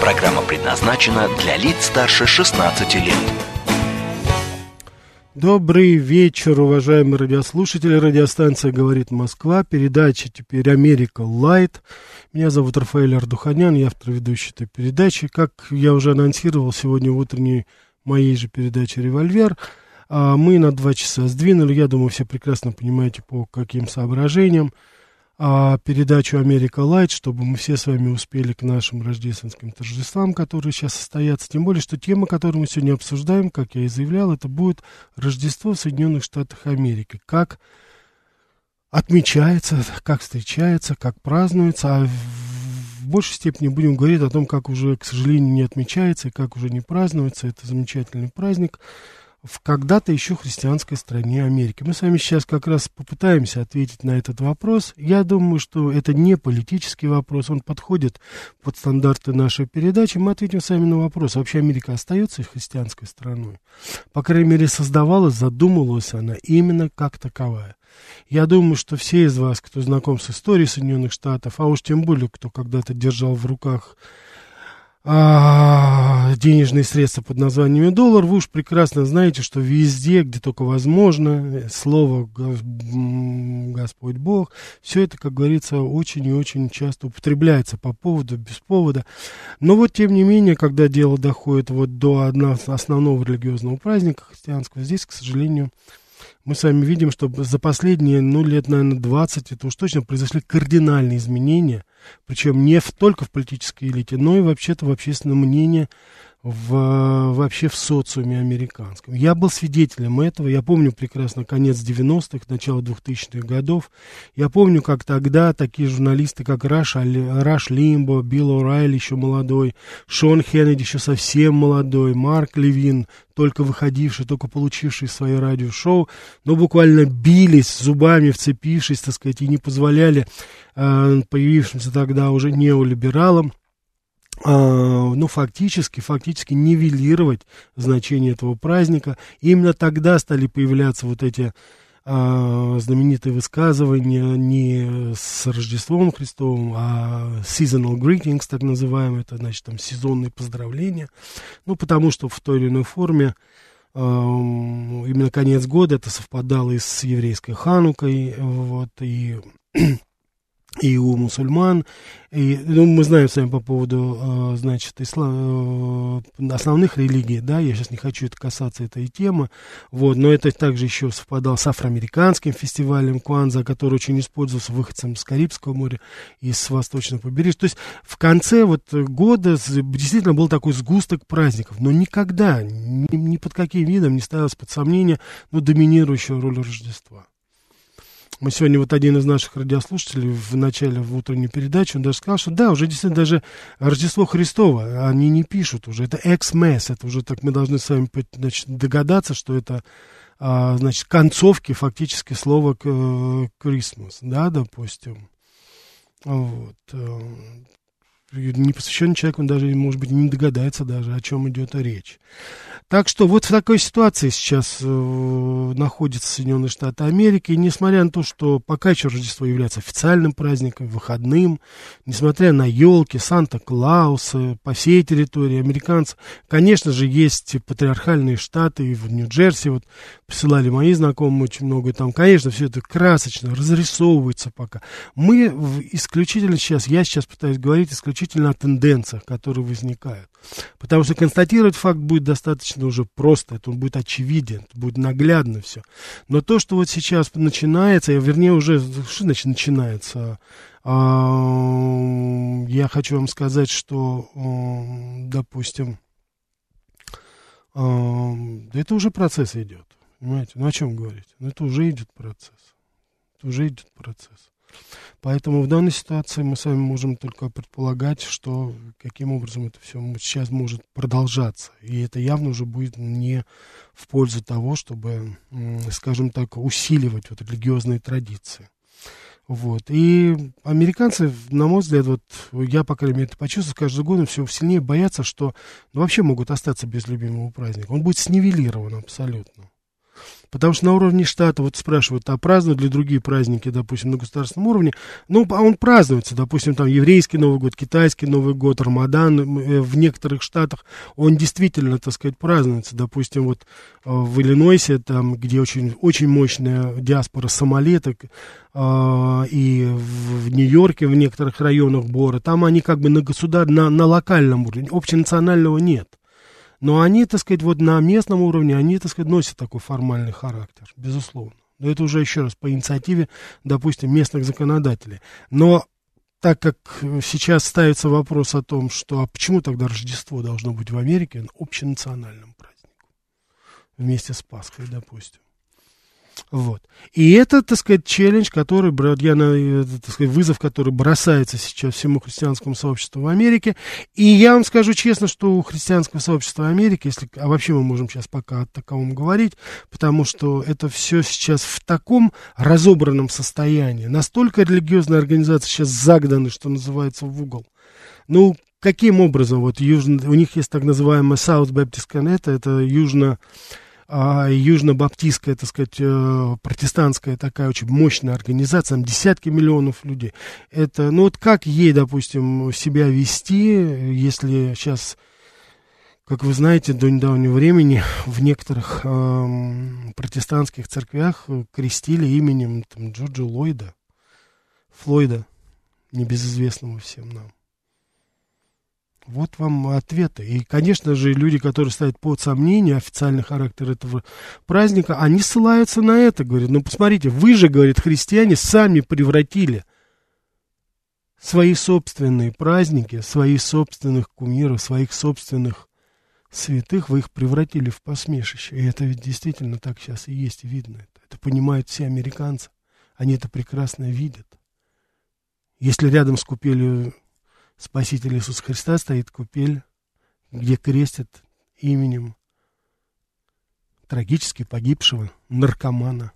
Программа предназначена для лиц старше 16 лет. Добрый вечер, уважаемые радиослушатели. Радиостанция «Говорит Москва». Передача теперь «Америка Лайт». Меня зовут Рафаэль Ардуханян, я автор ведущей этой передачи. Как я уже анонсировал сегодня в утренней моей же передаче «Револьвер», а, мы на два часа сдвинули. Я думаю, все прекрасно понимаете, по каким соображениям а, передачу «Америка Лайт», чтобы мы все с вами успели к нашим рождественским торжествам, которые сейчас состоятся. Тем более, что тема, которую мы сегодня обсуждаем, как я и заявлял, это будет Рождество в Соединенных Штатах Америки. Как отмечается, как встречается, как празднуется, а в большей степени будем говорить о том, как уже, к сожалению, не отмечается и как уже не празднуется. Это замечательный праздник в когда-то еще христианской стране Америки. Мы с вами сейчас как раз попытаемся ответить на этот вопрос. Я думаю, что это не политический вопрос, он подходит под стандарты нашей передачи. Мы ответим сами на вопрос, вообще Америка остается христианской страной? По крайней мере, создавалась, задумывалась она именно как таковая. Я думаю, что все из вас, кто знаком с историей Соединенных Штатов, а уж тем более, кто когда-то держал в руках а, денежные средства под названием доллар, вы уж прекрасно знаете, что везде, где только возможно, слово Господь Бог, все это, как говорится, очень и очень часто употребляется по поводу, без повода. Но вот, тем не менее, когда дело доходит вот до одного основного религиозного праздника христианского, здесь, к сожалению, мы с вами видим, что за последние, ну, лет, наверное, 20, это уж точно произошли кардинальные изменения, причем не в, только в политической элите, но и вообще-то в общественном мнении в, вообще в социуме американском. Я был свидетелем этого, я помню прекрасно конец 90-х, начало 2000-х годов. Я помню, как тогда такие журналисты, как Раш, Раш Лимбо, Билл О'Райли еще молодой, Шон Хеннеди еще совсем молодой, Марк Левин, только выходивший, только получивший свое радиошоу, но буквально бились зубами, вцепившись, так сказать, и не позволяли э, появившимся тогда уже неолибералам ну, фактически, фактически нивелировать значение этого праздника. И именно тогда стали появляться вот эти а, знаменитые высказывания не с Рождеством Христовым, а seasonal greetings, так называемые, это значит там сезонные поздравления. Ну, потому что в той или иной форме а, именно конец года это совпадало и с еврейской Ханукой, вот, и и у мусульман. И, ну, мы знаем с вами по поводу, э, значит, ислам, э, основных религий, да, я сейчас не хочу это касаться этой темы, вот, но это также еще совпадало с афроамериканским фестивалем Куанза, который очень использовался выходцем с Карибского моря и с восточного побережья. То есть в конце вот года действительно был такой сгусток праздников, но никогда, ни, ни под каким видом не ставилось под сомнение, ну, доминирующая роль Рождества. Мы сегодня вот один из наших радиослушателей в начале в утренней передачи, он даже сказал, что да, уже действительно даже Рождество Христово, они не пишут уже, это экс-месс, это уже так мы должны с вами значит, догадаться, что это а, значит, концовки фактически слова Christmas, да, допустим. Вот. Непосвященный человек, он даже, может быть, не догадается даже, о чем идет речь. Так что вот в такой ситуации сейчас э, находятся Соединенные Штаты Америки. И несмотря на то, что пока еще Рождество является официальным праздником, выходным, несмотря на елки, Санта-Клауса по всей территории американцев, конечно же, есть патриархальные штаты в Нью-Джерси. Вот посылали мои знакомые очень много там. Конечно, все это красочно, разрисовывается пока. Мы исключительно сейчас, я сейчас пытаюсь говорить исключительно о тенденциях, которые возникают. Потому что констатировать факт будет достаточно уже просто, это будет очевиден, это будет наглядно все. Но то, что вот сейчас начинается, вернее уже, что значит начинается? А, я хочу вам сказать, что, допустим, это уже процесс идет. Понимаете? Ну о чем говорить? Ну это уже идет процесс. Это уже идет процесс. Поэтому в данной ситуации мы с вами можем только предполагать, что каким образом это все сейчас может продолжаться. И это явно уже будет не в пользу того, чтобы, скажем так, усиливать вот религиозные традиции. Вот. И американцы, на мой взгляд, вот я, по крайней мере, это почувствовал, с каждым годом все сильнее боятся, что ну, вообще могут остаться без любимого праздника. Он будет снивелирован абсолютно. Потому что на уровне штата вот спрашивают, а празднуют ли другие праздники, допустим, на государственном уровне? Ну, а он празднуется, допустим, там еврейский Новый год, китайский Новый год, Рамадан э, в некоторых штатах, он действительно, так сказать, празднуется. Допустим, вот э, в Иллинойсе, там, где очень, очень мощная диаспора сомалеток, э, и в Нью-Йорке, в некоторых районах Бора, там они как бы на государ, на, на локальном уровне, общенационального нет. Но они, так сказать, вот на местном уровне, они, так сказать, носят такой формальный характер, безусловно. Но это уже еще раз по инициативе, допустим, местных законодателей. Но так как сейчас ставится вопрос о том, что а почему тогда Рождество должно быть в Америке общенациональным праздником, вместе с Пасхой, допустим. Вот. И это, так сказать, челлендж, который, я, э, так сказать, вызов, который бросается сейчас всему христианскому сообществу в Америке. И я вам скажу честно, что у христианского сообщества в Америке, если, а вообще мы можем сейчас пока о таковом говорить, потому что это все сейчас в таком разобранном состоянии. Настолько религиозные организации сейчас загнаны, что называется, в угол. Ну, каким образом? Вот южно, у них есть так называемая South Baptist Connect, это южно а, южно-баптистская, так сказать, э, протестантская такая очень мощная организация, там десятки миллионов людей. Это, ну вот как ей, допустим, себя вести, если сейчас, как вы знаете, до недавнего времени в некоторых э, протестантских церквях крестили именем там, Джорджа Ллойда, Флойда, небезызвестного всем нам. Вот вам ответы. И, конечно же, люди, которые ставят под сомнение официальный характер этого праздника, они ссылаются на это, говорят, ну, посмотрите, вы же, говорит, христиане сами превратили свои собственные праздники, своих собственных кумиров, своих собственных святых, вы их превратили в посмешище. И это ведь действительно так сейчас и есть, видно это. Это понимают все американцы. Они это прекрасно видят. Если рядом с купелью Спасителя Иисуса Христа стоит купель, где крестят именем трагически погибшего наркомана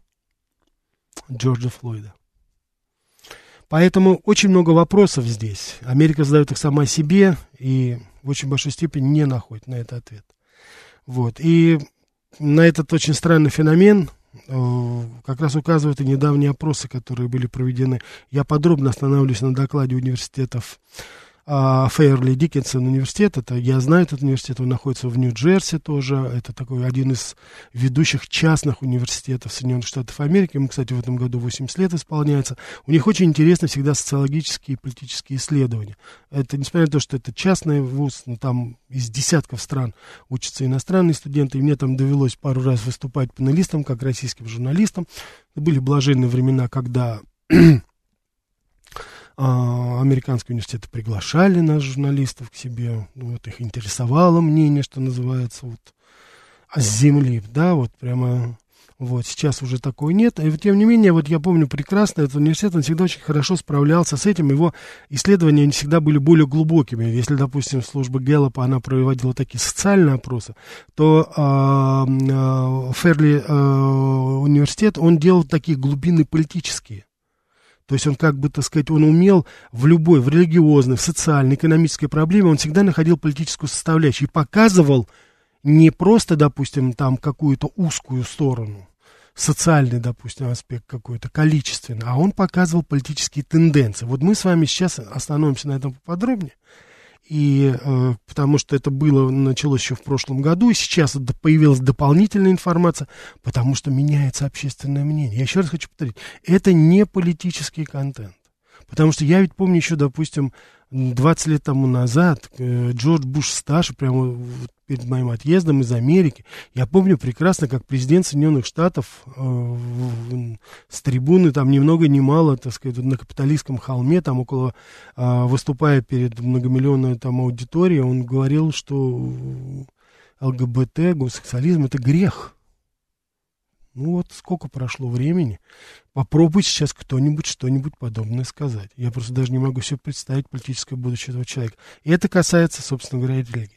Джорджа Флойда. Поэтому очень много вопросов здесь. Америка задает их сама себе и в очень большой степени не находит на это ответ. Вот. И на этот очень странный феномен э, как раз указывают и недавние опросы, которые были проведены. Я подробно останавливаюсь на докладе университетов Фейерли Диккенсон университет, это, я знаю этот университет, он находится в Нью-Джерси тоже, это такой один из ведущих частных университетов Соединенных Штатов Америки, ему, кстати, в этом году 80 лет исполняется, у них очень интересны всегда социологические и политические исследования. Это, несмотря на то, что это частный вуз, но там из десятков стран учатся иностранные студенты, и мне там довелось пару раз выступать панелистом, как российским журналистом. Были блаженные времена, когда а, американские университеты приглашали нас, журналистов, к себе. Вот их интересовало мнение, что называется, вот, а с земли, да, вот прямо вот, сейчас уже такой нет. И тем не менее, вот я помню прекрасно, этот университет, он всегда очень хорошо справлялся с этим. Его исследования они всегда были более глубокими. Если, допустим, служба Гэллопа, она проводила такие социальные опросы, то а, а, Ферли а, университет, он делал такие глубины политические. То есть он как бы, так сказать, он умел в любой, в религиозной, в социальной, экономической проблеме, он всегда находил политическую составляющую и показывал не просто, допустим, там какую-то узкую сторону, социальный, допустим, аспект какой-то, количественный, а он показывал политические тенденции. Вот мы с вами сейчас остановимся на этом поподробнее и э, потому что это было, началось еще в прошлом году, и сейчас появилась дополнительная информация, потому что меняется общественное мнение. Я еще раз хочу повторить, это не политический контент. Потому что я ведь помню еще, допустим, 20 лет тому назад э, Джордж Буш старший, прямо перед моим отъездом из Америки, я помню прекрасно, как президент Соединенных Штатов э, с трибуны, там ни много ни мало, так сказать, на капиталистском холме, там около, э, выступая перед многомиллионной там аудиторией, он говорил, что ЛГБТ, гомосексуализм это грех. Ну вот сколько прошло времени. Попробуй сейчас кто-нибудь что-нибудь подобное сказать. Я просто даже не могу себе представить политическое будущее этого человека. И это касается, собственно говоря, религии.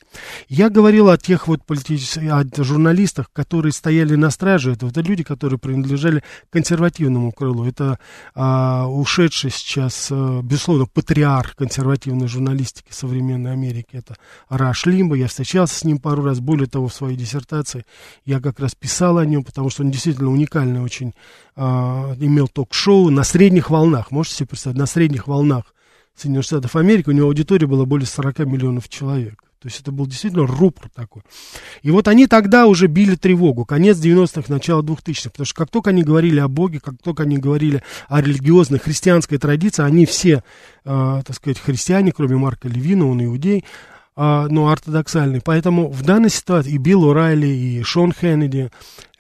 Я говорил о тех вот политических, о журналистах, которые стояли на страже этого. Это люди, которые принадлежали консервативному крылу. Это а, ушедший сейчас, а, безусловно, патриарх консервативной журналистики современной Америки. Это Раш Лимба. Я встречался с ним пару раз. Более того, в своей диссертации я как раз писал о нем, потому что он действительно уникальный очень а, имел ток-шоу на средних волнах. Можете себе представить, на средних волнах Соединенных Штатов Америки у него аудитория была более 40 миллионов человек. То есть это был действительно рупор такой. И вот они тогда уже били тревогу, конец 90-х, начало 2000-х, потому что как только они говорили о Боге, как только они говорили о религиозной христианской традиции, они все, э, так сказать, христиане, кроме Марка Левина, он иудей, э, но ортодоксальный. Поэтому в данной ситуации и Билл О'Райли, и Шон Кеннеди,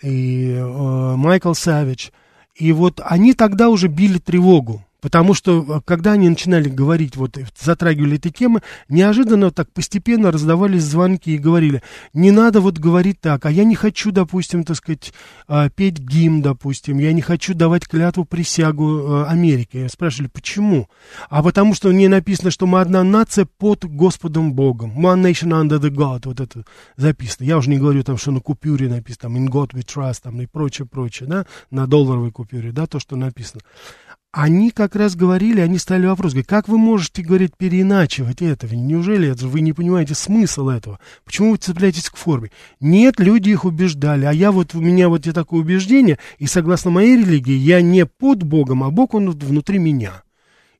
и э, Майкл Савич – и вот они тогда уже били тревогу. Потому что, э, когда они начинали говорить, вот затрагивали эти темы, неожиданно так постепенно раздавались звонки и говорили, не надо вот говорить так, а я не хочу, допустим, так сказать, а, петь гимн, допустим, я не хочу давать клятву присягу э, Америке. Спрашивали, почему? А потому что мне написано, что мы одна нация под Господом Богом. One nation under the God, вот это записано. Я уже не говорю там, что на купюре написано, там, in God we trust, там, и прочее, прочее, да, на долларовой купюре, да, то, что написано они как раз говорили, они стали вопрос, говорят, как вы можете, говорить, переиначивать этого? Неужели это, вы не понимаете смысл этого? Почему вы цепляетесь к форме? Нет, люди их убеждали, а я вот, у меня вот такое убеждение, и согласно моей религии, я не под Богом, а Бог, он внутри меня.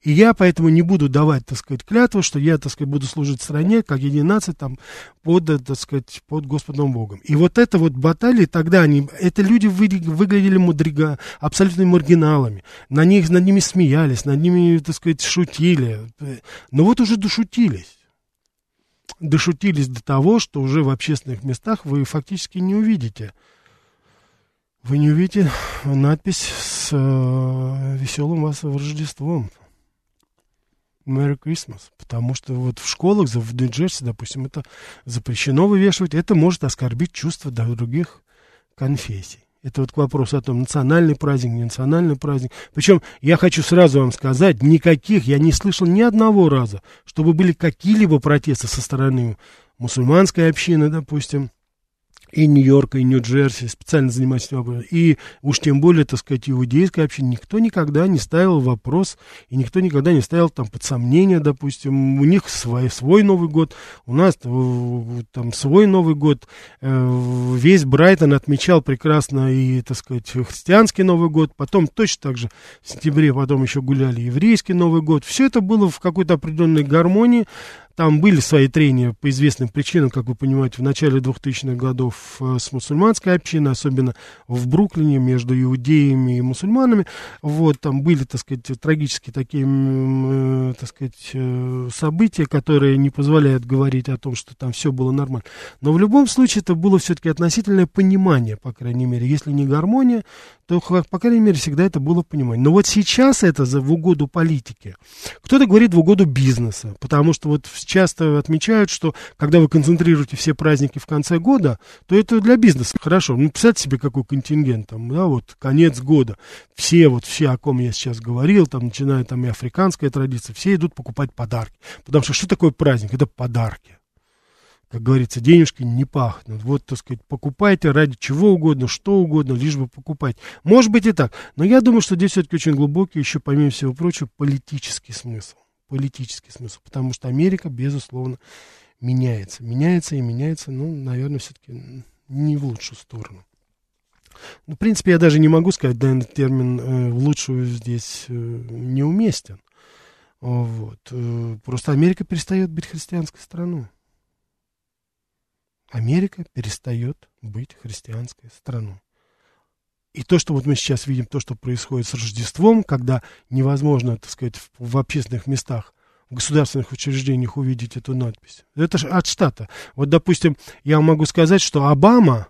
И я поэтому не буду давать, так сказать, клятву, что я, так сказать, буду служить стране, как единая нация, там, под, так сказать, под Господом Богом. И вот это вот баталии, тогда они, это люди вы, выглядели мудрига, абсолютно маргиналами. На них, над ними смеялись, над ними, так сказать, шутили. Но вот уже дошутились. Дошутились до того, что уже в общественных местах вы фактически не увидите вы не увидите надпись с э, веселым вас Рождеством. Merry Christmas. Потому что вот в школах в Нью-Джерси, допустим, это запрещено вывешивать. Это может оскорбить чувства других конфессий. Это вот к вопросу о том, национальный праздник, не национальный праздник. Причем я хочу сразу вам сказать, никаких, я не слышал ни одного раза, чтобы были какие-либо протесты со стороны мусульманской общины, допустим, и Нью-Йорка, и Нью-Джерси, специально занимаюсь этим вопросом, и уж тем более, так сказать, иудейская община, никто никогда не ставил вопрос, и никто никогда не ставил там под сомнение, допустим, у них свой, свой Новый год, у нас там свой Новый год, э, весь Брайтон отмечал прекрасно и, так сказать, христианский Новый год, потом точно так же в сентябре потом еще гуляли еврейский Новый год, все это было в какой-то определенной гармонии, там были свои трения по известным причинам, как вы понимаете, в начале 2000-х годов э, с мусульманской общиной, особенно в Бруклине между иудеями и мусульманами. Вот, там были, так сказать, трагические такие, э, так сказать, э, события, которые не позволяют говорить о том, что там все было нормально. Но в любом случае это было все-таки относительное понимание, по крайней мере. Если не гармония, то, по крайней мере, всегда это было понимание. Но вот сейчас это за, в угоду политики. Кто-то говорит в угоду бизнеса, потому что вот часто отмечают, что когда вы концентрируете все праздники в конце года, то это для бизнеса хорошо. Ну, представьте себе, какой контингент там, да, вот конец года. Все, вот все, о ком я сейчас говорил, там, начиная там и африканская традиция, все идут покупать подарки. Потому что что такое праздник? Это подарки как говорится, денежки не пахнут. Вот, так сказать, покупайте ради чего угодно, что угодно, лишь бы покупать. Может быть и так. Но я думаю, что здесь все-таки очень глубокий, еще помимо всего прочего, политический смысл. Политический смысл. Потому что Америка, безусловно, меняется. Меняется и меняется, ну, наверное, все-таки не в лучшую сторону. Ну, в принципе, я даже не могу сказать, данный термин э, в лучшую здесь э, неуместен. Вот. Э, просто Америка перестает быть христианской страной. Америка перестает быть христианской страной. И то, что вот мы сейчас видим, то, что происходит с Рождеством, когда невозможно, так сказать, в, в общественных местах, в государственных учреждениях увидеть эту надпись. Это же от штата. Вот, допустим, я могу сказать, что Обама,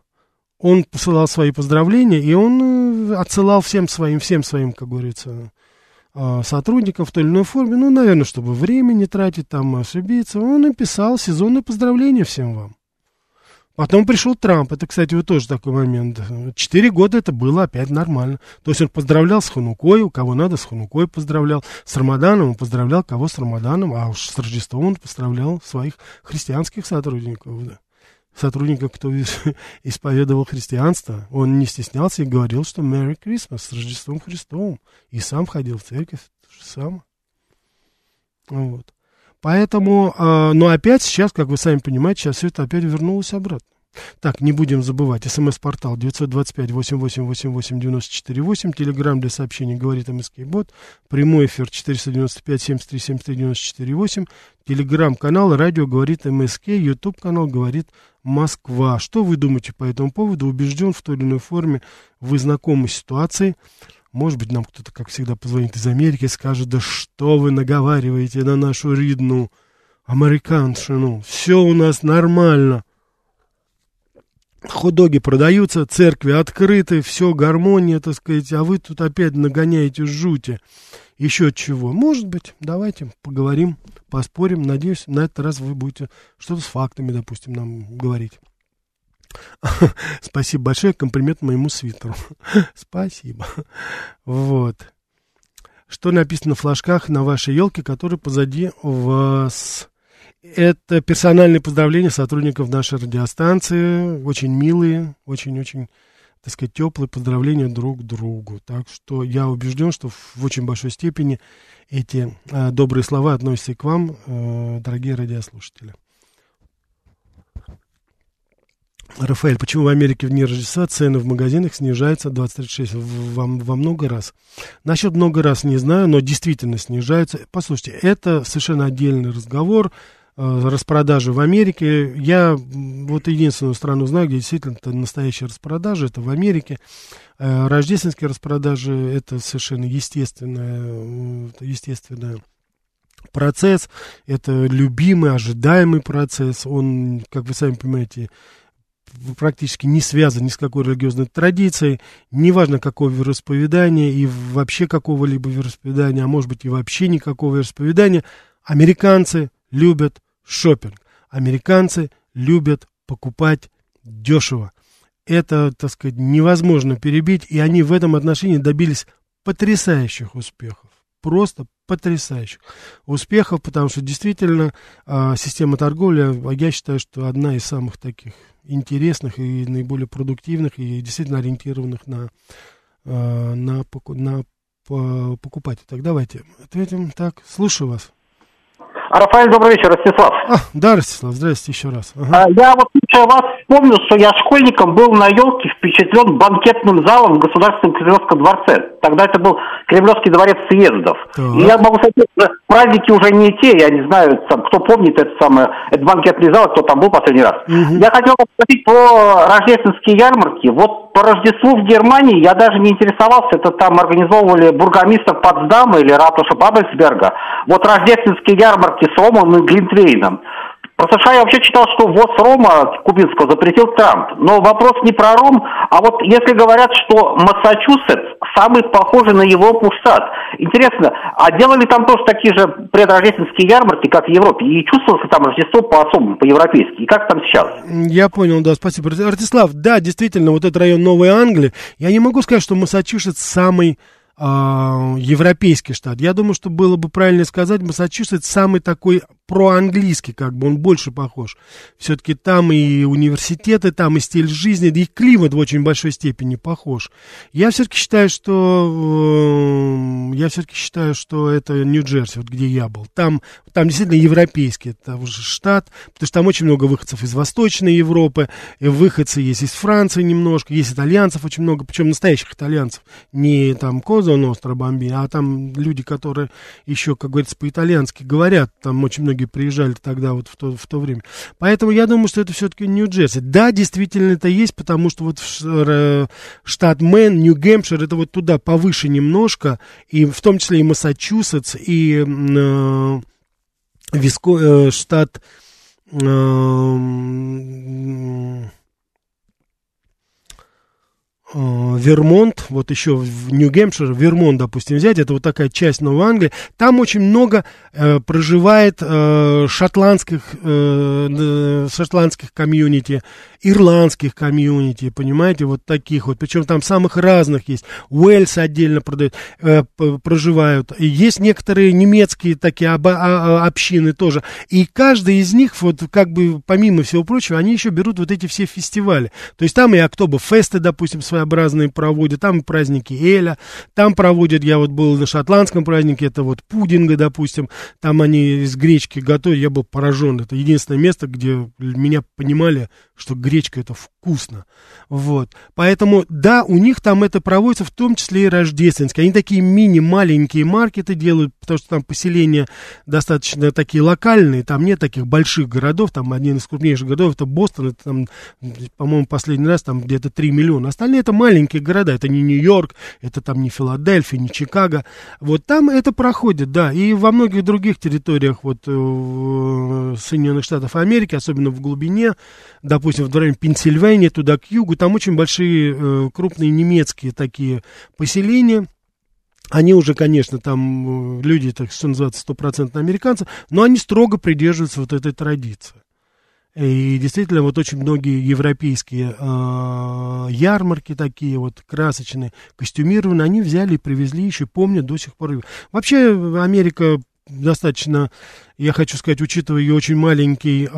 он посылал свои поздравления, и он э, отсылал всем своим, всем своим, как говорится, э, сотрудникам в той или иной форме, ну, наверное, чтобы время не тратить, там, ошибиться, он написал сезонное поздравление всем вам. Потом пришел Трамп. Это, кстати, вот тоже такой момент. Четыре года это было опять нормально. То есть он поздравлял с Ханукой, у кого надо с Ханукой поздравлял. С Рамаданом он поздравлял кого с Рамаданом, а уж с Рождеством он поздравлял своих христианских сотрудников. Да. Сотрудников, кто исповедовал христианство. Он не стеснялся и говорил, что Merry Christmas с Рождеством Христовым. И сам ходил в церковь. То же самое. Вот. Поэтому, э, но опять сейчас, как вы сами понимаете, сейчас все это опять вернулось обратно. Так, не будем забывать. СМС-портал 925-88-88-94-8. Телеграмм для сообщений говорит МСК Бот. Прямой эфир 495-73-73-94-8. Телеграмм-канал радио говорит МСК. Ютуб канал говорит Москва. Что вы думаете по этому поводу? Убежден в той или иной форме. Вы знакомы с ситуацией. Может быть, нам кто-то, как всегда, позвонит из Америки и скажет, да что вы наговариваете на нашу ридну американшину, все у нас нормально. Худоги продаются, церкви открыты, все гармония, так сказать, а вы тут опять нагоняете жути. Еще чего? Может быть, давайте поговорим, поспорим. Надеюсь, на этот раз вы будете что-то с фактами, допустим, нам говорить. Спасибо большое, комплимент моему свитеру. Спасибо. Вот. Что написано на флажках на вашей елке, которые позади вас? Это персональные поздравления сотрудников нашей радиостанции. Очень милые, очень-очень, так сказать, теплые поздравления друг другу. Так что я убежден, что в очень большой степени эти э, добрые слова относятся и к вам, э, дорогие радиослушатели. Рафаэль, почему в Америке в дни Рождества цены в магазинах снижаются 20-36 во, во много раз? Насчет много раз не знаю, но действительно снижаются. Послушайте, это совершенно отдельный разговор. Э, распродажи в Америке. Я вот единственную страну знаю, где действительно это настоящая распродажа, это в Америке. Э, рождественские распродажи это совершенно естественная, естественная процесс, это любимый, ожидаемый процесс, он, как вы сами понимаете, практически не связан ни с какой религиозной традицией, неважно какого вероисповедания и вообще какого-либо вероисповедания, а может быть и вообще никакого вероисповедания, американцы любят шопинг. Американцы любят покупать дешево. Это, так сказать, невозможно перебить, и они в этом отношении добились потрясающих успехов. Просто потрясающих успехов, потому что действительно э, система торговли, я считаю, что одна из самых таких интересных и наиболее продуктивных и действительно ориентированных на, э, на, на покупателей. Так, давайте ответим так. Слушаю вас. Рафаэль, добрый вечер, Ростислав. А, да, Ростислав, здравствуйте еще раз. Ага. А, я вот слушая вас вспомнил, что я школьником был на елке впечатлен банкетным залом в Государственном Кремлевском дворце. Тогда это был Кремлевский дворец съездов. Так. И я могу сказать, праздники уже не те, я не знаю, там, кто помнит этот самый, этот банкетный зал, кто там был последний раз. Угу. Я хотел спросить про рождественские ярмарки. Вот по Рождеству в Германии я даже не интересовался, это там организовывали бургомистр Потсдама или ратуша Бабельсберга. Вот рождественские ярмарки с Ромом и Глинтвейном. Про США я вообще читал, что ввоз рома кубинского запретил Трамп. Но вопрос не про ром, а вот если говорят, что Массачусетс самый похожий на Европу штат. Интересно, а делали там тоже такие же предрождественские ярмарки, как в Европе? И чувствовалось там Рождество по-особому, по-европейски? И как там сейчас? Я понял, да, спасибо. Артислав, да, действительно, вот этот район Новой Англии, я не могу сказать, что Массачусетс самый европейский штат. Я думаю, что было бы правильно сказать, Массачусетс самый такой проанглийский, как бы он больше похож. Все-таки там и университеты, там и стиль жизни, да и климат в очень большой степени похож. Я все-таки считаю, что э, я все-таки считаю, что это Нью-Джерси, вот где я был. Там, там действительно европейский это уже штат, потому что там очень много выходцев из Восточной Европы, и выходцы есть из Франции немножко, есть итальянцев очень много, причем настоящих итальянцев, не там Коза Ностра Бомби, а там люди, которые еще, как говорится, по-итальянски говорят, там очень многие приезжали тогда вот в то, в то время. Поэтому я думаю, что это все-таки Нью-Джерси. Да, действительно это есть, потому что вот штат Мэн, Нью-Гэмпшир, это вот туда повыше немножко, и в том числе и Массачусетс, и э, Виско, э, штат э Вермонт, вот еще в Нью-Гэмпшир, Вермонт, допустим, взять, это вот такая часть Новой Англии, там очень много э, проживает э, шотландских, э, шотландских комьюнити, ирландских комьюнити, понимаете, вот таких вот, причем там самых разных есть, Уэльс отдельно продают, э, проживают, и есть некоторые немецкие такие об, о, общины тоже, и каждый из них, вот как бы помимо всего прочего, они еще берут вот эти все фестивали, то есть там и Октоберфесты, допустим, своеобразные проводят, там и праздники Эля, там проводят, я вот был на шотландском празднике, это вот пудинга, допустим, там они из гречки готовят, я был поражен, это единственное место, где меня понимали, что гречка это вкусно. Вот. Поэтому, да, у них там это проводится, в том числе и рождественские. Они такие мини-маленькие маркеты делают, потому что там поселения достаточно такие локальные, там нет таких больших городов, там один из крупнейших городов, это Бостон, это там, по-моему, последний раз там где-то 3 миллиона. Остальные это маленькие города, это не Нью-Йорк, это там не Филадельфия, не Чикаго. Вот там это проходит, да, и во многих других территориях вот э, Соединенных Штатов Америки, особенно в глубине, допустим, в районе Пенсильвании, туда к югу, там очень большие э, крупные немецкие такие поселения, они уже, конечно, там э, люди, так что называется, стопроцентно американцы, но они строго придерживаются вот этой традиции. И действительно, вот очень многие европейские э, ярмарки такие вот красочные, костюмированные, они взяли и привезли, еще помнят до сих пор. Вообще Америка достаточно, я хочу сказать, учитывая ее очень маленький э,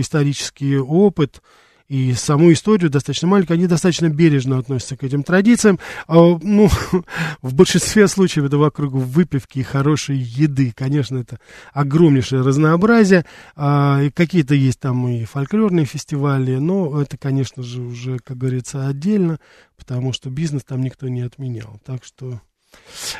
исторический опыт, и саму историю достаточно маленькую, они достаточно бережно относятся к этим традициям. А, ну, в большинстве случаев это вокруг выпивки и хорошей еды. Конечно, это огромнейшее разнообразие. А, какие-то есть там и фольклорные фестивали, но это, конечно же, уже, как говорится, отдельно, потому что бизнес там никто не отменял. Так что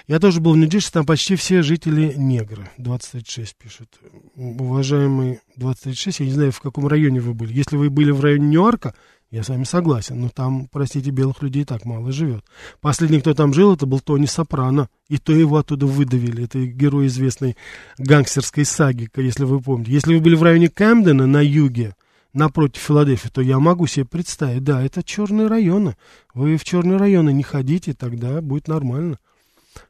я тоже был в Нью-Джерси, там почти все жители негры. 2036 пишет. Уважаемый 2036, я не знаю, в каком районе вы были. Если вы были в районе Нью-Йорка, я с вами согласен, но там, простите, белых людей так мало живет. Последний, кто там жил, это был Тони Сопрано. И то его оттуда выдавили. Это герой известной гангстерской саги, если вы помните. Если вы были в районе Кэмдена на юге, напротив Филадельфии, то я могу себе представить, да, это черные районы. Вы в черные районы не ходите, тогда будет нормально.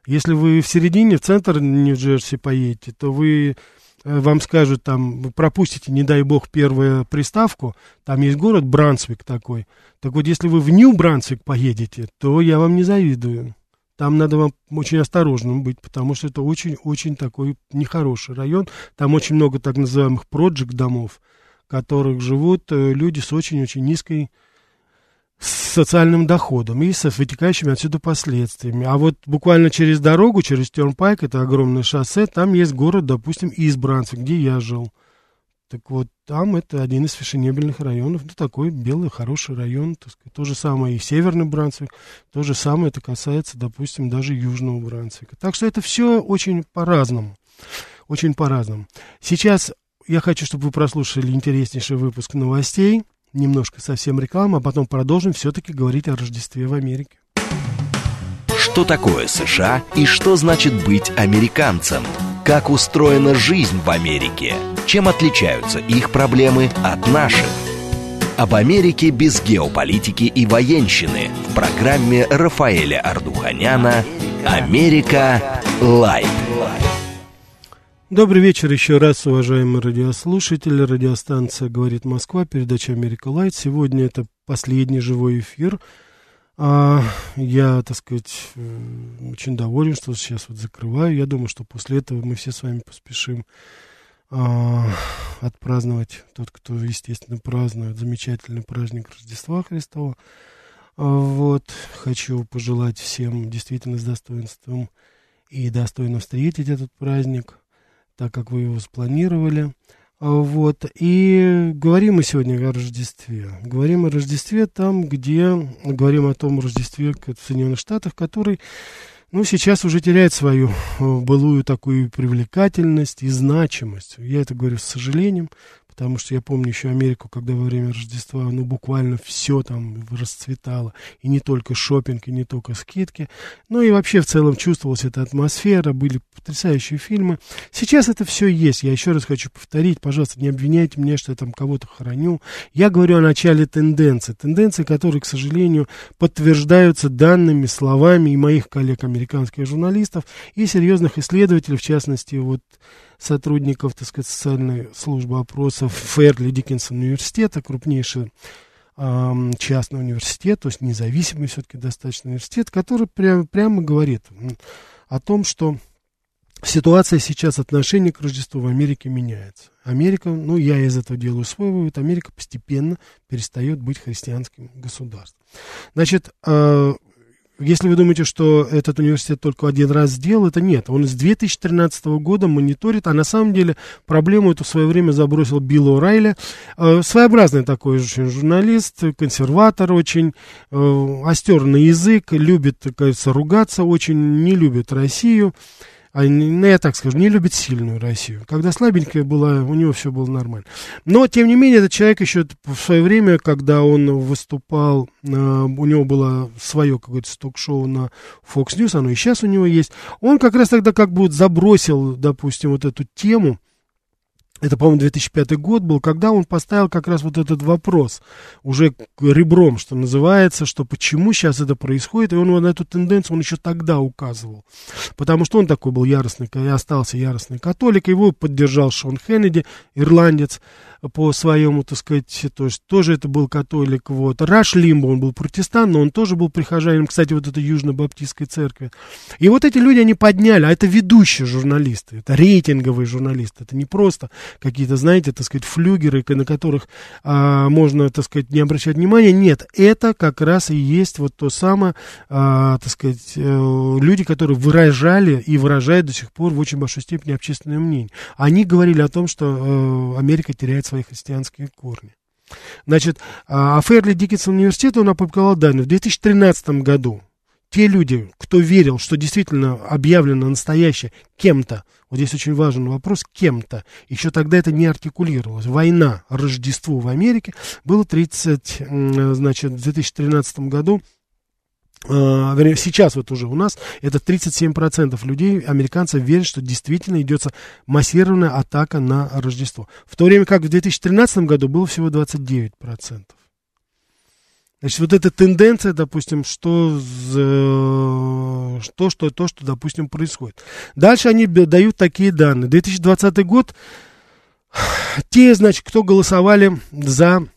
Если вы в середине, в центр Нью-Джерси поедете, то вы э, вам скажут, там, вы пропустите, не дай бог, первую приставку, там есть город Брансвик такой. Так вот, если вы в Нью-Брансвик поедете, то я вам не завидую. Там надо вам очень осторожным быть, потому что это очень-очень такой нехороший район. Там очень много так называемых проджект домов, в которых живут э, люди с очень-очень низкой с социальным доходом и с вытекающими отсюда последствиями. А вот буквально через дорогу, через Тернпайк, это огромное шоссе, там есть город, допустим, Избранцев, где я жил. Так вот, там это один из фешенебельных районов, ну, такой белый, хороший район, так сказать. То же самое и Северный Брансвик, то же самое это касается, допустим, даже Южного Брансвика. Так что это все очень по-разному, очень по-разному. Сейчас я хочу, чтобы вы прослушали интереснейший выпуск новостей немножко совсем реклама, а потом продолжим все-таки говорить о Рождестве в Америке. Что такое США и что значит быть американцем? Как устроена жизнь в Америке? Чем отличаются их проблемы от наших? Об Америке без геополитики и военщины в программе Рафаэля Ардуханяна «Америка. Лайт». Добрый вечер еще раз, уважаемые радиослушатели. Радиостанция «Говорит Москва», передача «Америка Лайт». Сегодня это последний живой эфир. А, я, так сказать, очень доволен, что сейчас вот закрываю. Я думаю, что после этого мы все с вами поспешим а, отпраздновать тот, кто, естественно, празднует замечательный праздник Рождества Христова. А, вот, хочу пожелать всем действительно с достоинством и достойно встретить этот праздник – так как вы его спланировали. А, вот. И говорим мы сегодня о Рождестве. Говорим о Рождестве там, где говорим о том Рождестве в Соединенных Штатах, который ну, сейчас уже теряет свою э, былую такую привлекательность и значимость. Я это говорю с сожалением, потому что я помню еще Америку, когда во время Рождества, ну, буквально все там расцветало, и не только шопинг, и не только скидки, ну, и вообще в целом чувствовалась эта атмосфера, были потрясающие фильмы. Сейчас это все есть, я еще раз хочу повторить, пожалуйста, не обвиняйте меня, что я там кого-то храню. Я говорю о начале тенденции, тенденции, которые, к сожалению, подтверждаются данными, словами и моих коллег, американских журналистов, и серьезных исследователей, в частности, вот сотрудников, так сказать, социальной службы опросов Ферли Диккенсон университета, крупнейший частный университет, то есть независимый все-таки достаточно университет, который прям, прямо говорит о том, что ситуация сейчас отношение к Рождеству в Америке меняется. Америка, ну, я из этого делаю свой вывод, Америка постепенно перестает быть христианским государством. Значит, э, если вы думаете, что этот университет только один раз сделал, это нет. Он с 2013 года мониторит, а на самом деле проблему эту в свое время забросил Билл О'Райли. Э, своеобразный такой очень журналист, консерватор очень, э, остер на язык, любит, кажется, ругаться, очень не любит Россию а, ну, я так скажу, не любит сильную Россию. Когда слабенькая была, у него все было нормально. Но, тем не менее, этот человек еще в свое время, когда он выступал, а, у него было свое какое-то ток-шоу на Fox News, оно и сейчас у него есть, он как раз тогда как бы забросил, допустим, вот эту тему, это, по-моему, 2005 год был, когда он поставил как раз вот этот вопрос, уже ребром, что называется, что почему сейчас это происходит, и он на эту тенденцию, он еще тогда указывал. Потому что он такой был яростный, остался яростный католик, его поддержал Шон Хеннеди, ирландец, по своему, так сказать, то есть тоже это был католик, вот. Раш Лимбо, он был протестант, но он тоже был прихожанином, кстати, вот этой южно-баптистской церкви. И вот эти люди, они подняли, а это ведущие журналисты, это рейтинговые журналисты, это не просто какие-то, знаете, так сказать, флюгеры, на которых а, можно, так сказать, не обращать внимания, нет, это как раз и есть вот то самое, а, так сказать, э, люди, которые выражали и выражают до сих пор в очень большой степени общественное мнение. Они говорили о том, что э, Америка теряет свои христианские корни. Значит, а Ферли Диккенсон университет он опубликовал данные в 2013 году. Те люди, кто верил, что действительно объявлено настоящее кем-то, вот здесь очень важен вопрос, кем-то, еще тогда это не артикулировалось. Война, Рождество в Америке было 30, значит, в 2013 году Uh, сейчас вот уже у нас это 37% людей, американцев, верят, что действительно идет массированная атака на Рождество. В то время как в 2013 году было всего 29%. Значит, вот эта тенденция, допустим, что, что, что, то, что, допустим, происходит. Дальше они дают такие данные. 2020 год, те, значит, кто голосовали за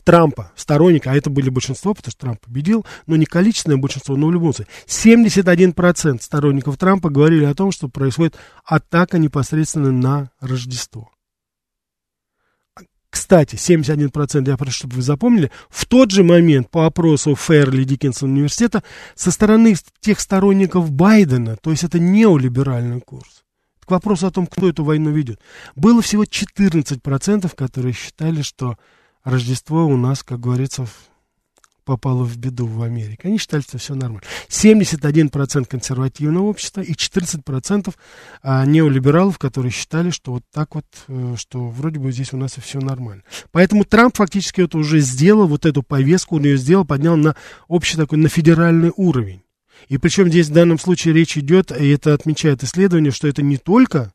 Трампа, сторонника, а это были большинство, потому что Трамп победил, но не количественное большинство, но в любом случае. 71% сторонников Трампа говорили о том, что происходит атака непосредственно на Рождество. Кстати, 71%, я прошу, чтобы вы запомнили, в тот же момент по опросу Ферли Диккенсон университета со стороны тех сторонников Байдена, то есть это неолиберальный курс, к вопросу о том, кто эту войну ведет, было всего 14%, которые считали, что Рождество у нас, как говорится, попало в беду в Америке. Они считали, что все нормально. 71% консервативного общества и 14% а, неолибералов, которые считали, что вот так вот, э, что вроде бы здесь у нас и все нормально. Поэтому Трамп фактически это уже сделал, вот эту повестку он ее сделал, поднял на общий такой, на федеральный уровень. И причем здесь в данном случае речь идет, и это отмечает исследование, что это не только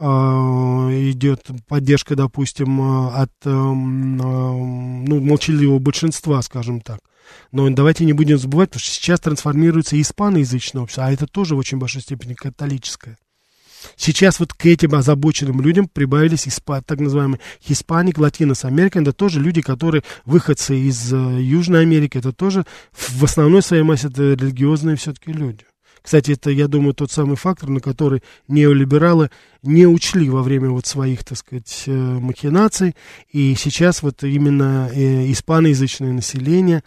идет поддержка, допустим, а, от эм, эм, ну, молчаливого большинства, скажем так. Но давайте не будем забывать, потому что сейчас трансформируется испаноязычное общество, а это тоже в очень большой степени католическое. Сейчас вот к этим озабоченным людям прибавились испа, так называемые хиспаник, латинос Америка. Это тоже люди, которые выходцы из uh, Южной Америки. Это тоже в основной своей массе это религиозные все-таки люди. Кстати, это, я думаю, тот самый фактор, на который неолибералы не учли во время вот своих, так сказать, э, махинаций. И сейчас вот именно э, испаноязычное население,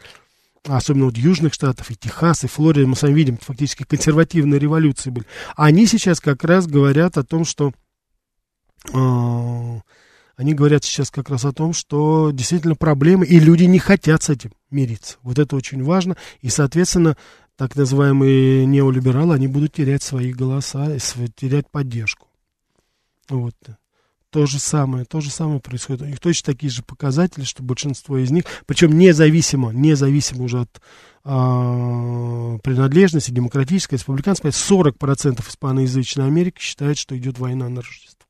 особенно вот южных штатов, и Техас, и Флорида, мы сами видим, фактически консервативные революции были. Они сейчас как раз говорят о том, что... Э, они говорят сейчас как раз о том, что действительно проблемы, и люди не хотят с этим мириться. Вот это очень важно. И, соответственно, так называемые неолибералы, они будут терять свои голоса, терять поддержку. Вот. То же самое, то же самое происходит. У них точно такие же показатели, что большинство из них, причем независимо, независимо уже от а, принадлежности, демократической, республиканской, 40% испаноязычной Америки считают, что идет война на Рождество.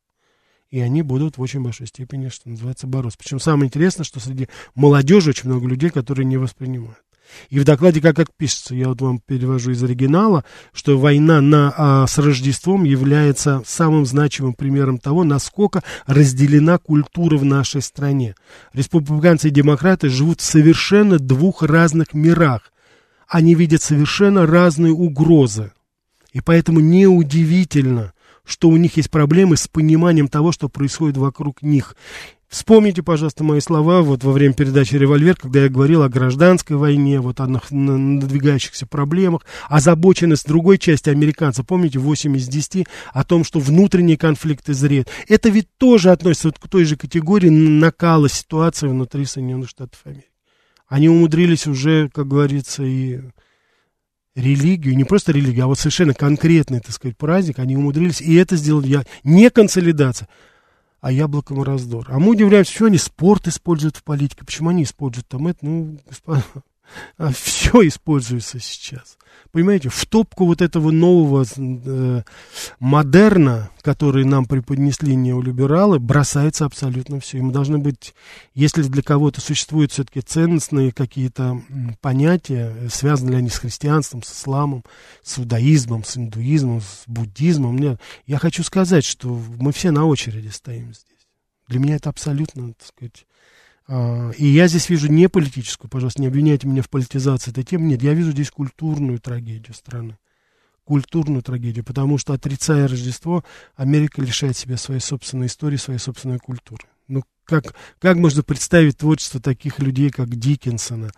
И они будут в очень большой степени, что называется, бороться. Причем самое интересное, что среди молодежи очень много людей, которые не воспринимают. И в докладе, как, как пишется, я вот вам перевожу из оригинала, что война на, а, с Рождеством является самым значимым примером того, насколько разделена культура в нашей стране. Республиканцы и демократы живут в совершенно двух разных мирах. Они видят совершенно разные угрозы. И поэтому неудивительно, что у них есть проблемы с пониманием того, что происходит вокруг них. Вспомните, пожалуйста, мои слова вот во время передачи «Револьвер», когда я говорил о гражданской войне, вот о надвигающихся проблемах, озабоченность другой части американцев, помните, 8 из 10, о том, что внутренние конфликты зреют. Это ведь тоже относится вот к той же категории накала ситуации внутри Соединенных Штатов Америки. Они умудрились уже, как говорится, и религию, не просто религию, а вот совершенно конкретный, так сказать, праздник, они умудрились, и это сделали я, не консолидация, а яблоком раздор. А мы удивляемся, что они спорт используют в политике, почему они используют там это, ну, господа, все используется сейчас. Понимаете, в топку вот этого нового э, модерна, который нам преподнесли неолибералы, бросается абсолютно все. И мы должны быть, если для кого-то существуют все-таки ценностные какие-то понятия, связаны ли они с христианством, с исламом, с иудаизмом, с индуизмом, с буддизмом, нет, я хочу сказать, что мы все на очереди стоим здесь. Для меня это абсолютно, так сказать, а, и я здесь вижу не политическую, пожалуйста, не обвиняйте меня в политизации этой темы. Нет, я вижу здесь культурную трагедию страны. Культурную трагедию, потому что, отрицая Рождество, Америка лишает себя своей собственной истории, своей собственной культуры. Ну, как, как можно представить творчество таких людей, как Диккенсона,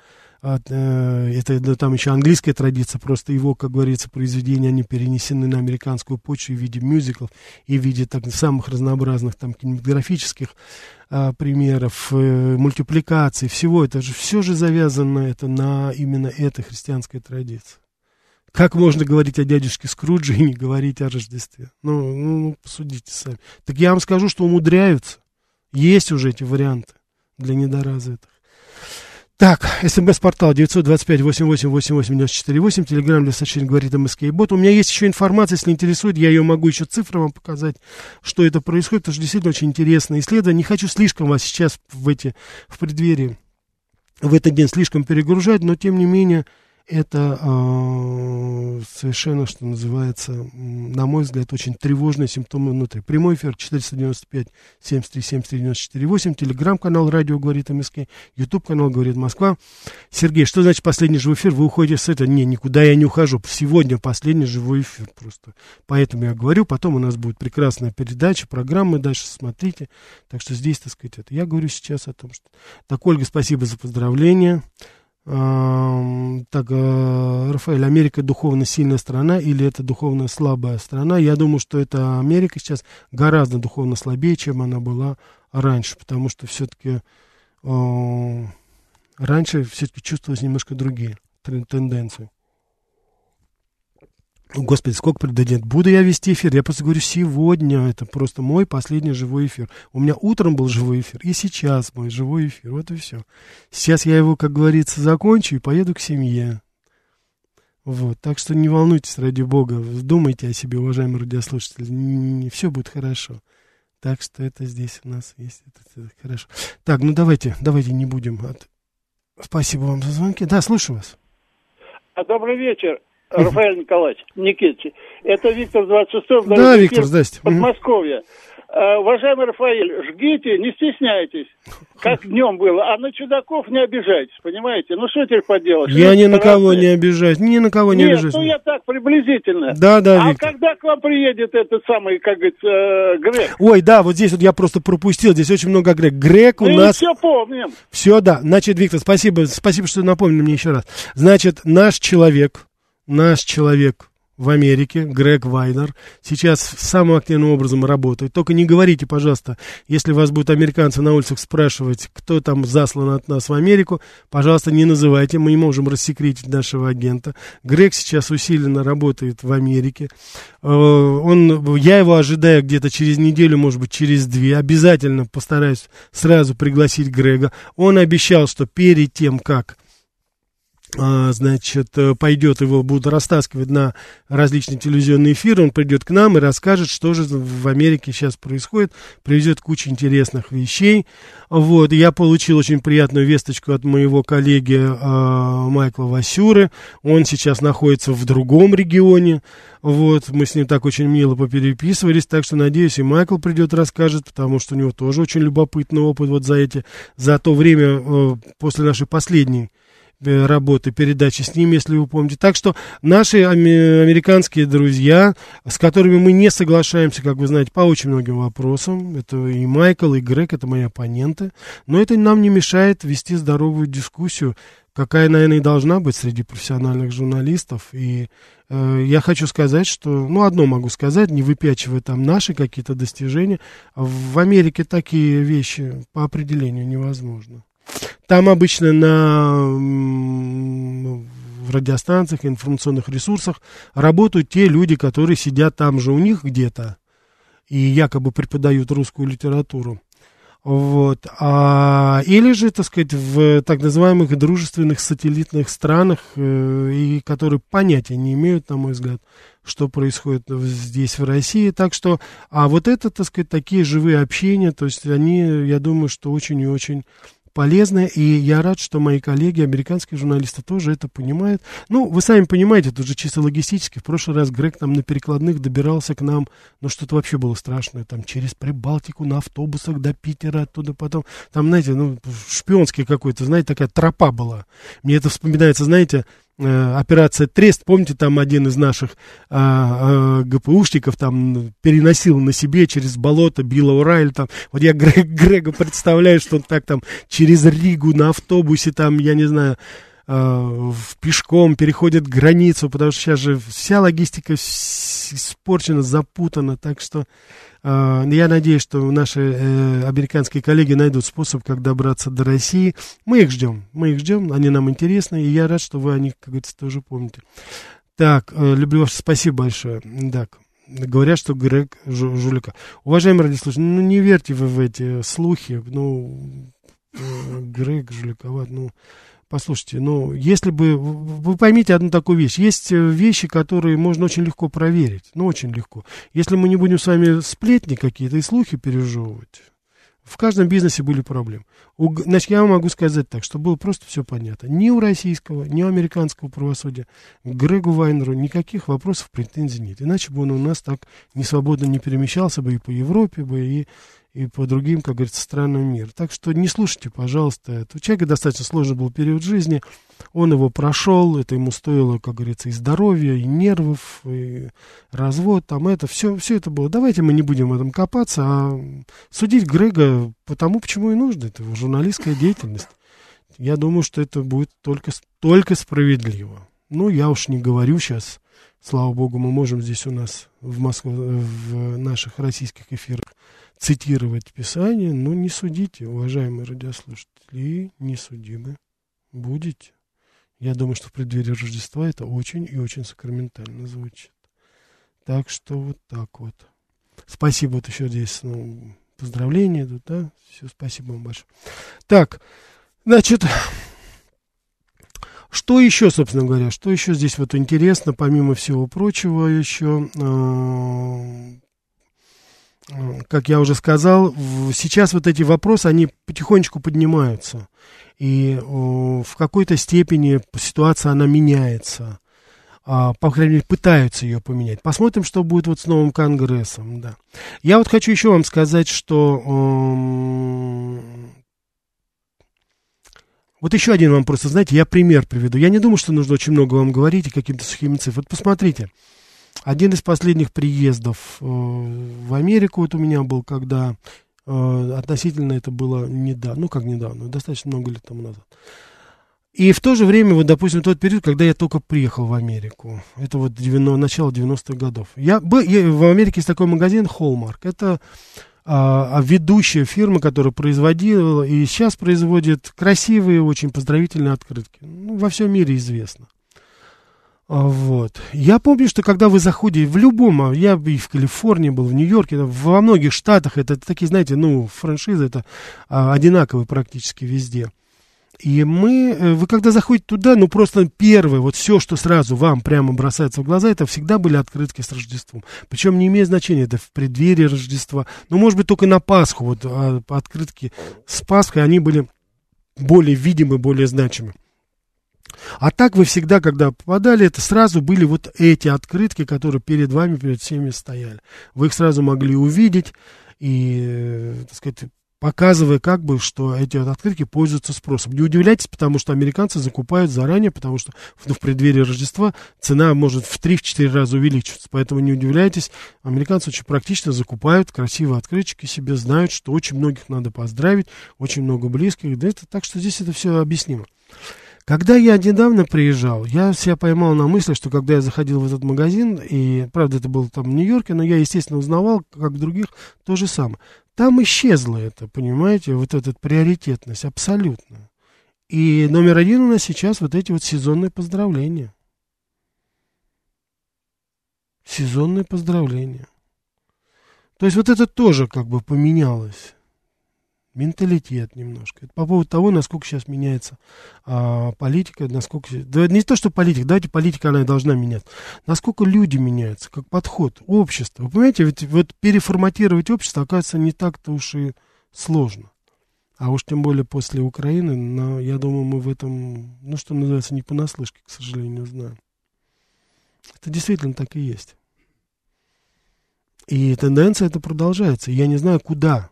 это да, там еще английская традиция, просто его, как говорится, произведения, они перенесены на американскую почву в виде мюзиклов и в виде так, самых разнообразных там кинематографических э, примеров, э, мультипликаций, всего это же, все же завязано это на именно этой христианской традиции. Как можно говорить о дядюшке Скрудже и не говорить о Рождестве? Ну, ну, посудите сами. Так я вам скажу, что умудряются. Есть уже эти варианты для недоразвитых. Так, смс-портал 925-88-88-94-8, телеграмм для сообщений говорит МСК Бот. У меня есть еще информация, если интересует, я ее могу еще цифры вам показать, что это происходит, потому что действительно очень интересное исследование. Не хочу слишком вас сейчас в эти, в преддверии, в этот день слишком перегружать, но тем не менее, это э, совершенно, что называется, на мой взгляд, очень тревожные симптомы внутри. Прямой эфир 495 73 73 94 8, телеграм-канал «Радио говорит МСК», ютуб-канал «Говорит Москва». Сергей, что значит последний живой эфир? Вы уходите с этого? Не, никуда я не ухожу. Сегодня последний живой эфир просто. Поэтому я говорю, потом у нас будет прекрасная передача, программы дальше смотрите. Так что здесь, так сказать, это. Я говорю сейчас о том, что... Так, Ольга, спасибо за поздравления. Так, э, Рафаэль, Америка духовно сильная страна или это духовно слабая страна? Я думаю, что это Америка сейчас гораздо духовно слабее, чем она была раньше, потому что все-таки э, раньше все-таки чувствовалось немножко другие тенденции. Господи, сколько предадет? Буду я вести эфир. Я просто говорю, сегодня это просто мой последний живой эфир. У меня утром был живой эфир, и сейчас мой живой эфир. Вот и все. Сейчас я его, как говорится, закончу и поеду к семье. Вот, так что не волнуйтесь, ради бога, думайте о себе, уважаемые радиослушатели, не, все будет хорошо. Так что это здесь у нас есть, это, это хорошо. Так, ну давайте, давайте не будем. От... Спасибо вам за звонки. Да, слушаю вас. Добрый вечер. Рафаэль Николаевич Никитич. Это Виктор 26 Да, Виктор, здрасте. Подмосковье. Uh, уважаемый Рафаэль, жгите, не стесняйтесь, как днем было, а на чудаков не обижайтесь, понимаете? Ну что теперь поделать? Я ни на кого не обижаюсь, ни на кого не Нет, обижаюсь. ну я так приблизительно. Да, да, А Виктор. когда к вам приедет этот самый, как говорится, э, Грег? Ой, да, вот здесь вот я просто пропустил, здесь очень много Грег. Грег у Мы нас... все помним. Все, да. Значит, Виктор, спасибо, спасибо, что напомнили мне еще раз. Значит, наш человек, наш человек в Америке, Грег Вайнер, сейчас самым активным образом работает. Только не говорите, пожалуйста, если вас будут американцы на улицах спрашивать, кто там заслан от нас в Америку, пожалуйста, не называйте, мы не можем рассекретить нашего агента. Грег сейчас усиленно работает в Америке. Э, он, я его ожидаю где-то через неделю, может быть, через две. Обязательно постараюсь сразу пригласить Грега. Он обещал, что перед тем, как значит, э, пойдет, его будут растаскивать на различные телевизионные эфиры, он придет к нам и расскажет, что же в Америке сейчас происходит, привезет кучу интересных вещей. Вот, я получил очень приятную весточку от моего коллеги э, Майкла Васюры, он сейчас находится в другом регионе, вот, мы с ним так очень мило попереписывались, так что, надеюсь, и Майкл придет расскажет, потому что у него тоже очень любопытный опыт вот за эти, за то время э, после нашей последней работы, передачи с ним, если вы помните. Так что наши американские друзья, с которыми мы не соглашаемся, как вы знаете, по очень многим вопросам, это и Майкл, и Грег, это мои оппоненты, но это нам не мешает вести здоровую дискуссию, какая, наверное, и должна быть среди профессиональных журналистов. И э, я хочу сказать, что, ну, одно могу сказать, не выпячивая там наши какие-то достижения, в Америке такие вещи по определению невозможно. Там обычно на в радиостанциях, информационных ресурсах работают те люди, которые сидят там же у них где-то и якобы преподают русскую литературу. Вот. А, или же, так сказать, в так называемых дружественных сателлитных странах, э, и которые понятия не имеют, на мой взгляд, что происходит здесь, в России. Так что, а вот это, так сказать, такие живые общения, то есть они, я думаю, что очень и очень полезное, и я рад, что мои коллеги, американские журналисты, тоже это понимают. Ну, вы сами понимаете, это уже чисто логистически. В прошлый раз Грег там на перекладных добирался к нам, ну, что-то вообще было страшное, там, через Прибалтику на автобусах до Питера, оттуда потом, там, знаете, ну, шпионский какой-то, знаете, такая тропа была. Мне это вспоминается, знаете, операция Трест, помните, там один из наших а, а, ГПУшников там переносил на себе через болото Билла Урайль, там, вот я Грег, Грега представляю, что он так там через Ригу на автобусе, там, я не знаю, а, в пешком переходит границу, потому что сейчас же вся логистика испорчена, запутана, так что а, я надеюсь, что наши э, американские коллеги найдут способ, как добраться до России. Мы их ждем, мы их ждем, они нам интересны, и я рад, что вы о них, как говорится, тоже помните. Так, э, люблю вас, спасибо большое. Так, говорят, что Грег жулика. Уважаемые радиослушатели, ну не верьте вы в эти слухи, ну, э, Грег жуликоват, ну... Послушайте, ну, если бы... Вы поймите одну такую вещь. Есть э, вещи, которые можно очень легко проверить. Ну, очень легко. Если мы не будем с вами сплетни какие-то и слухи пережевывать, в каждом бизнесе были проблемы. У, значит, я вам могу сказать так, что было просто все понятно. Ни у российского, ни у американского правосудия к Грегу Вайнеру никаких вопросов, претензий нет. Иначе бы он у нас так не свободно не перемещался бы и по Европе бы, и, и по другим, как говорится, странам мира. Так что не слушайте, пожалуйста, это. У человека достаточно сложный был период жизни, он его прошел, это ему стоило, как говорится, и здоровья, и нервов, и развод, там это, все, все это было. Давайте мы не будем в этом копаться, а судить Грега по тому, почему и нужно, это его журналистская деятельность. Я думаю, что это будет только, только справедливо. Ну, я уж не говорю сейчас, слава богу, мы можем здесь у нас в Москве, в наших российских эфирах цитировать Писание, но не судите, уважаемые радиослушатели, не судимы будете. Я думаю, что в преддверии Рождества это очень и очень сакраментально звучит. Так что вот так вот. Спасибо вот еще здесь, ну, поздравления идут, да? Все, спасибо вам большое. Так, значит, что еще, собственно говоря, что еще здесь вот интересно, помимо всего прочего, еще а, как я уже сказал, сейчас вот эти вопросы, они потихонечку поднимаются. И в какой-то степени ситуация, она меняется. А, по крайней мере, пытаются ее поменять. Посмотрим, что будет вот с новым Конгрессом, да. Я вот хочу еще вам сказать, что... Вот еще один вам просто, знаете, я пример приведу. Я не думаю, что нужно очень много вам говорить и каким-то сухими цифрами. Вот посмотрите. Один из последних приездов э, в Америку вот у меня был, когда э, относительно это было недавно, ну как недавно, достаточно много лет тому назад. И в то же время, вот, допустим, тот период, когда я только приехал в Америку, это вот 90, начало 90-х годов. Я, я, в Америке есть такой магазин Hallmark. Это а, а ведущая фирма, которая производила и сейчас производит красивые, очень поздравительные открытки. Ну, во всем мире известно. А, вот. Я помню, что когда вы заходите в любом, а, я и в Калифорнии был, в Нью-Йорке, во многих штатах, это такие, знаете, ну, франшизы, это а, одинаковые практически везде. И мы, э, вы когда заходите туда, ну просто первое, вот все, что сразу вам прямо бросается в глаза, это всегда были открытки с Рождеством. Причем не имеет значения, это в преддверии Рождества. Ну, может быть, только на Пасху, вот а, открытки с Пасхой, они были более видимы, более значимы. А так вы всегда, когда попадали, это сразу были вот эти открытки, которые перед вами, перед всеми стояли. Вы их сразу могли увидеть и, э, так сказать, показывая как бы, что эти открытки пользуются спросом. Не удивляйтесь, потому что американцы закупают заранее, потому что ну, в преддверии Рождества цена может в 3-4 раза увеличиваться. Поэтому не удивляйтесь, американцы очень практично закупают красивые открытчики себе, знают, что очень многих надо поздравить, очень много близких. Да это, так что здесь это все объяснимо. Когда я недавно приезжал, я себя поймал на мысли, что когда я заходил в этот магазин, и, правда, это было там в Нью-Йорке, но я, естественно, узнавал, как других, то же самое. Там исчезло это, понимаете, вот эта приоритетность абсолютно. И номер один у нас сейчас вот эти вот сезонные поздравления. Сезонные поздравления. То есть вот это тоже как бы поменялось менталитет немножко. Это по поводу того, насколько сейчас меняется а, политика, насколько... Да, не то, что политика, давайте политика, она должна меняться. Насколько люди меняются, как подход, общество. Вы понимаете, ведь вот переформатировать общество, оказывается, не так-то уж и сложно. А уж тем более после Украины, но я думаю, мы в этом, ну, что называется, не понаслышке, к сожалению, знаем. Это действительно так и есть. И тенденция это продолжается. Я не знаю, куда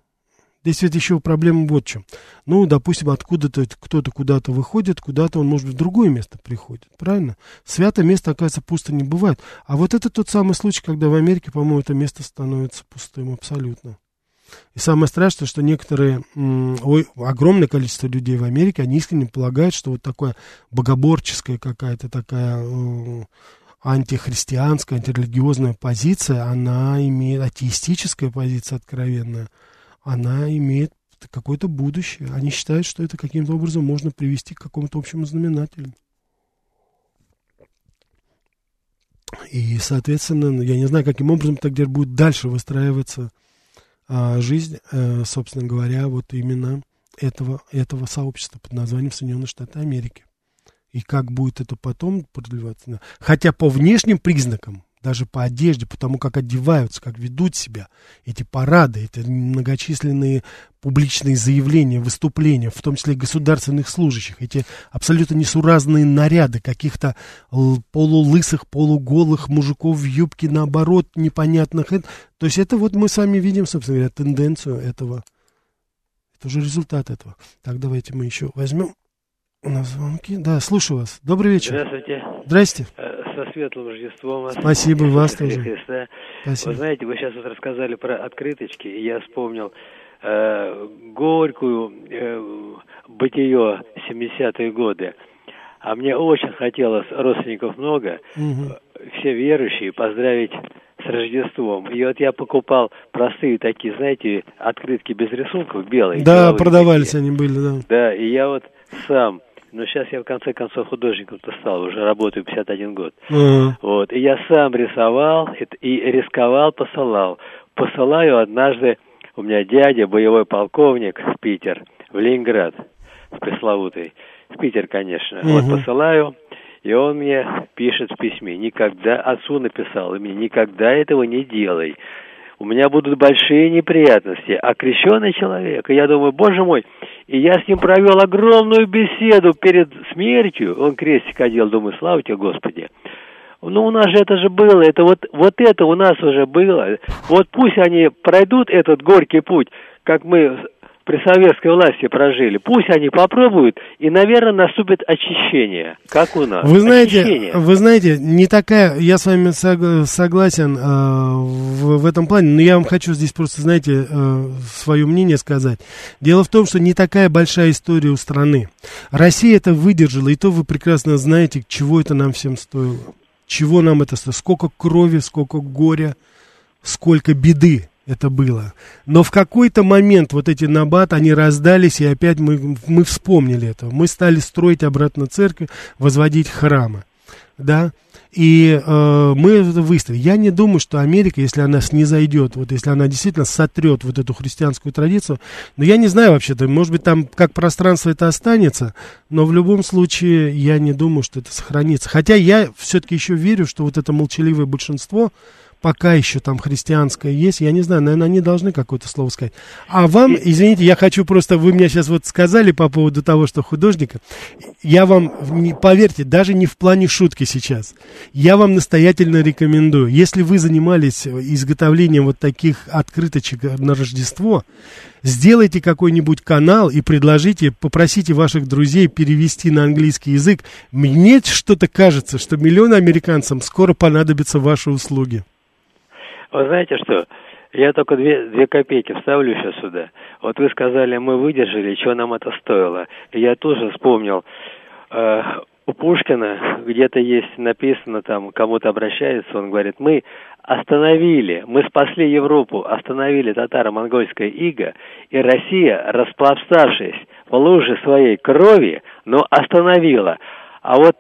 Здесь ведь еще проблема вот в чем. Ну, допустим, откуда-то кто-то куда-то выходит, куда-то он, может быть, в другое место приходит, правильно? Святое место, оказывается, пусто не бывает. А вот это тот самый случай, когда в Америке, по-моему, это место становится пустым абсолютно. И самое страшное, что некоторые, ой, огромное количество людей в Америке, они искренне полагают, что вот такая богоборческая какая-то такая э, антихристианская, антирелигиозная позиция, она имеет атеистическая позиция откровенная, она имеет какое-то будущее. Они считают, что это каким-то образом можно привести к какому-то общему знаменателю. И, соответственно, я не знаю, каким образом тогда будет дальше выстраиваться а, жизнь, а, собственно говоря, вот именно этого, этого сообщества под названием Соединенные Штаты Америки. И как будет это потом продлеваться. Хотя по внешним признакам даже по одежде, по тому, как одеваются, как ведут себя, эти парады, эти многочисленные публичные заявления, выступления, в том числе государственных служащих, эти абсолютно несуразные наряды каких-то полулысых, полуголых мужиков в юбке, наоборот, непонятных. То есть это вот мы сами видим, собственно говоря, тенденцию этого. Это уже результат этого. Так, давайте мы еще возьмем у нас звонки. Да, слушаю вас. Добрый вечер. Здравствуйте. Здрасте. Со светлым Рождеством вас. Спасибо, вас тоже. Христа. Спасибо. Вы знаете, вы сейчас вот рассказали про открыточки, и я вспомнил э, горькую э, бытие 70-е годы. А мне очень хотелось, родственников много, угу. все верующие, поздравить с Рождеством. И вот я покупал простые такие, знаете, открытки без рисунков, белые. Да, продавались такие. они были, да. Да, и я вот сам но сейчас я в конце концов художником-то стал, уже работаю 51 год. Uh-huh. Вот, и я сам рисовал и рисковал, посылал. Посылаю однажды, у меня дядя, боевой полковник в Питер, в Ленинград, в пресловутый. В Питер, конечно. Uh-huh. Вот посылаю, и он мне пишет в письме, никогда, отцу написал, и мне, никогда этого не делай у меня будут большие неприятности. А крещенный человек, и я думаю, боже мой, и я с ним провел огромную беседу перед смертью, он крестик одел, думаю, слава тебе, Господи. Ну, у нас же это же было, это вот, вот это у нас уже было. Вот пусть они пройдут этот горький путь, как мы при советской власти прожили. Пусть они попробуют, и, наверное, наступит очищение, как у нас. Вы знаете, очищение. вы знаете, не такая, я с вами согласен э, в, в этом плане, но я вам хочу здесь просто, знаете, э, свое мнение сказать. Дело в том, что не такая большая история у страны. Россия это выдержала, и то вы прекрасно знаете, чего это нам всем стоило. Чего нам это стоило, сколько крови, сколько горя, сколько беды это было. Но в какой-то момент вот эти набат, они раздались, и опять мы, мы вспомнили это. Мы стали строить обратно церковь, возводить храмы. Да? И э, мы это выставили. Я не думаю, что Америка, если она снизойдет, вот если она действительно сотрет вот эту христианскую традицию, но я не знаю вообще-то, может быть, там как пространство это останется, но в любом случае я не думаю, что это сохранится. Хотя я все-таки еще верю, что вот это молчаливое большинство, пока еще там христианское есть, я не знаю, наверное, они должны какое-то слово сказать. А вам, извините, я хочу просто, вы мне сейчас вот сказали по поводу того, что художника, я вам, поверьте, даже не в плане шутки сейчас, я вам настоятельно рекомендую, если вы занимались изготовлением вот таких открыточек на Рождество, сделайте какой-нибудь канал и предложите, попросите ваших друзей перевести на английский язык. Мне что-то кажется, что миллионы американцам скоро понадобятся ваши услуги. Вы знаете что? Я только две, две копейки вставлю сейчас сюда. Вот вы сказали, мы выдержали, что нам это стоило. я тоже вспомнил, э, у Пушкина где-то есть написано, там кому-то обращается, он говорит, мы остановили, мы спасли Европу, остановили татаро-монгольское иго, и Россия, расплавставшись в луже своей крови, но остановила. А вот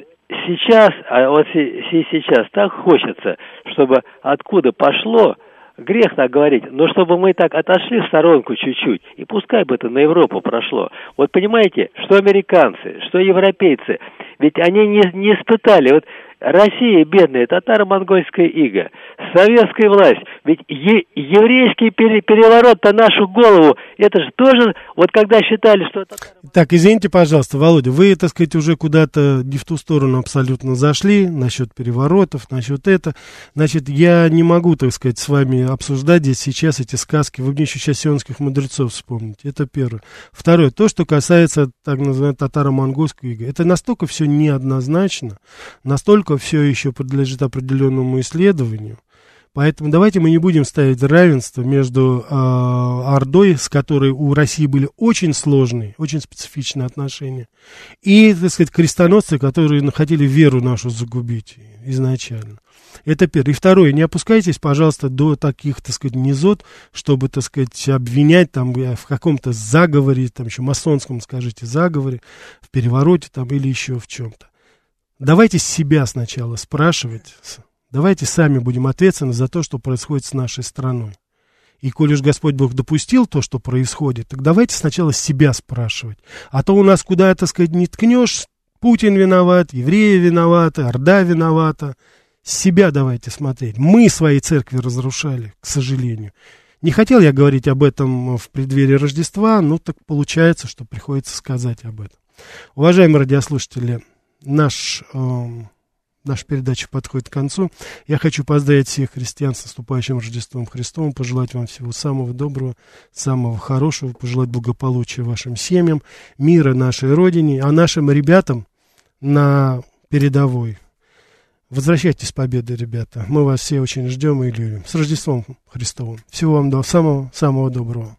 сейчас, а вот сейчас так хочется, чтобы откуда пошло, грех так говорить, но чтобы мы так отошли в сторонку чуть-чуть, и пускай бы это на Европу прошло. Вот понимаете, что американцы, что европейцы, ведь они не, не испытали, вот Россия бедная, татаро-монгольская ига, советская власть. Ведь е- еврейский пере- переворот-то нашу голову, это же тоже, вот когда считали, что... Так, извините, пожалуйста, Володя, вы, так сказать, уже куда-то не в ту сторону абсолютно зашли, насчет переворотов, насчет это. Значит, я не могу, так сказать, с вами обсуждать здесь сейчас эти сказки. Вы мне еще сейчас сионских мудрецов вспомните. Это первое. Второе, то, что касается, так называемой, татаро-монгольской ига. Это настолько все неоднозначно, настолько наука все еще подлежит определенному исследованию. Поэтому давайте мы не будем ставить равенство между э, Ордой, с которой у России были очень сложные, очень специфичные отношения, и, так сказать, крестоносцы, которые хотели веру нашу загубить изначально. Это первое. И второе, не опускайтесь, пожалуйста, до таких, так сказать, низот, чтобы, так сказать, обвинять там в каком-то заговоре, там еще масонском, скажите, заговоре, в перевороте там или еще в чем-то. Давайте себя сначала спрашивать. Давайте сами будем ответственны за то, что происходит с нашей страной. И коль уж Господь Бог допустил то, что происходит, так давайте сначала себя спрашивать. А то у нас куда, так сказать, не ткнешь, Путин виноват, евреи виноваты, Орда виновата. Себя давайте смотреть. Мы свои церкви разрушали, к сожалению. Не хотел я говорить об этом в преддверии Рождества, но так получается, что приходится сказать об этом. Уважаемые радиослушатели, наш, э, наша передача подходит к концу. Я хочу поздравить всех христиан с наступающим Рождеством Христовым, пожелать вам всего самого доброго, самого хорошего, пожелать благополучия вашим семьям, мира нашей Родине, а нашим ребятам на передовой. Возвращайтесь с победой, ребята. Мы вас все очень ждем и любим. С Рождеством Христовым. Всего вам до самого-самого доброго.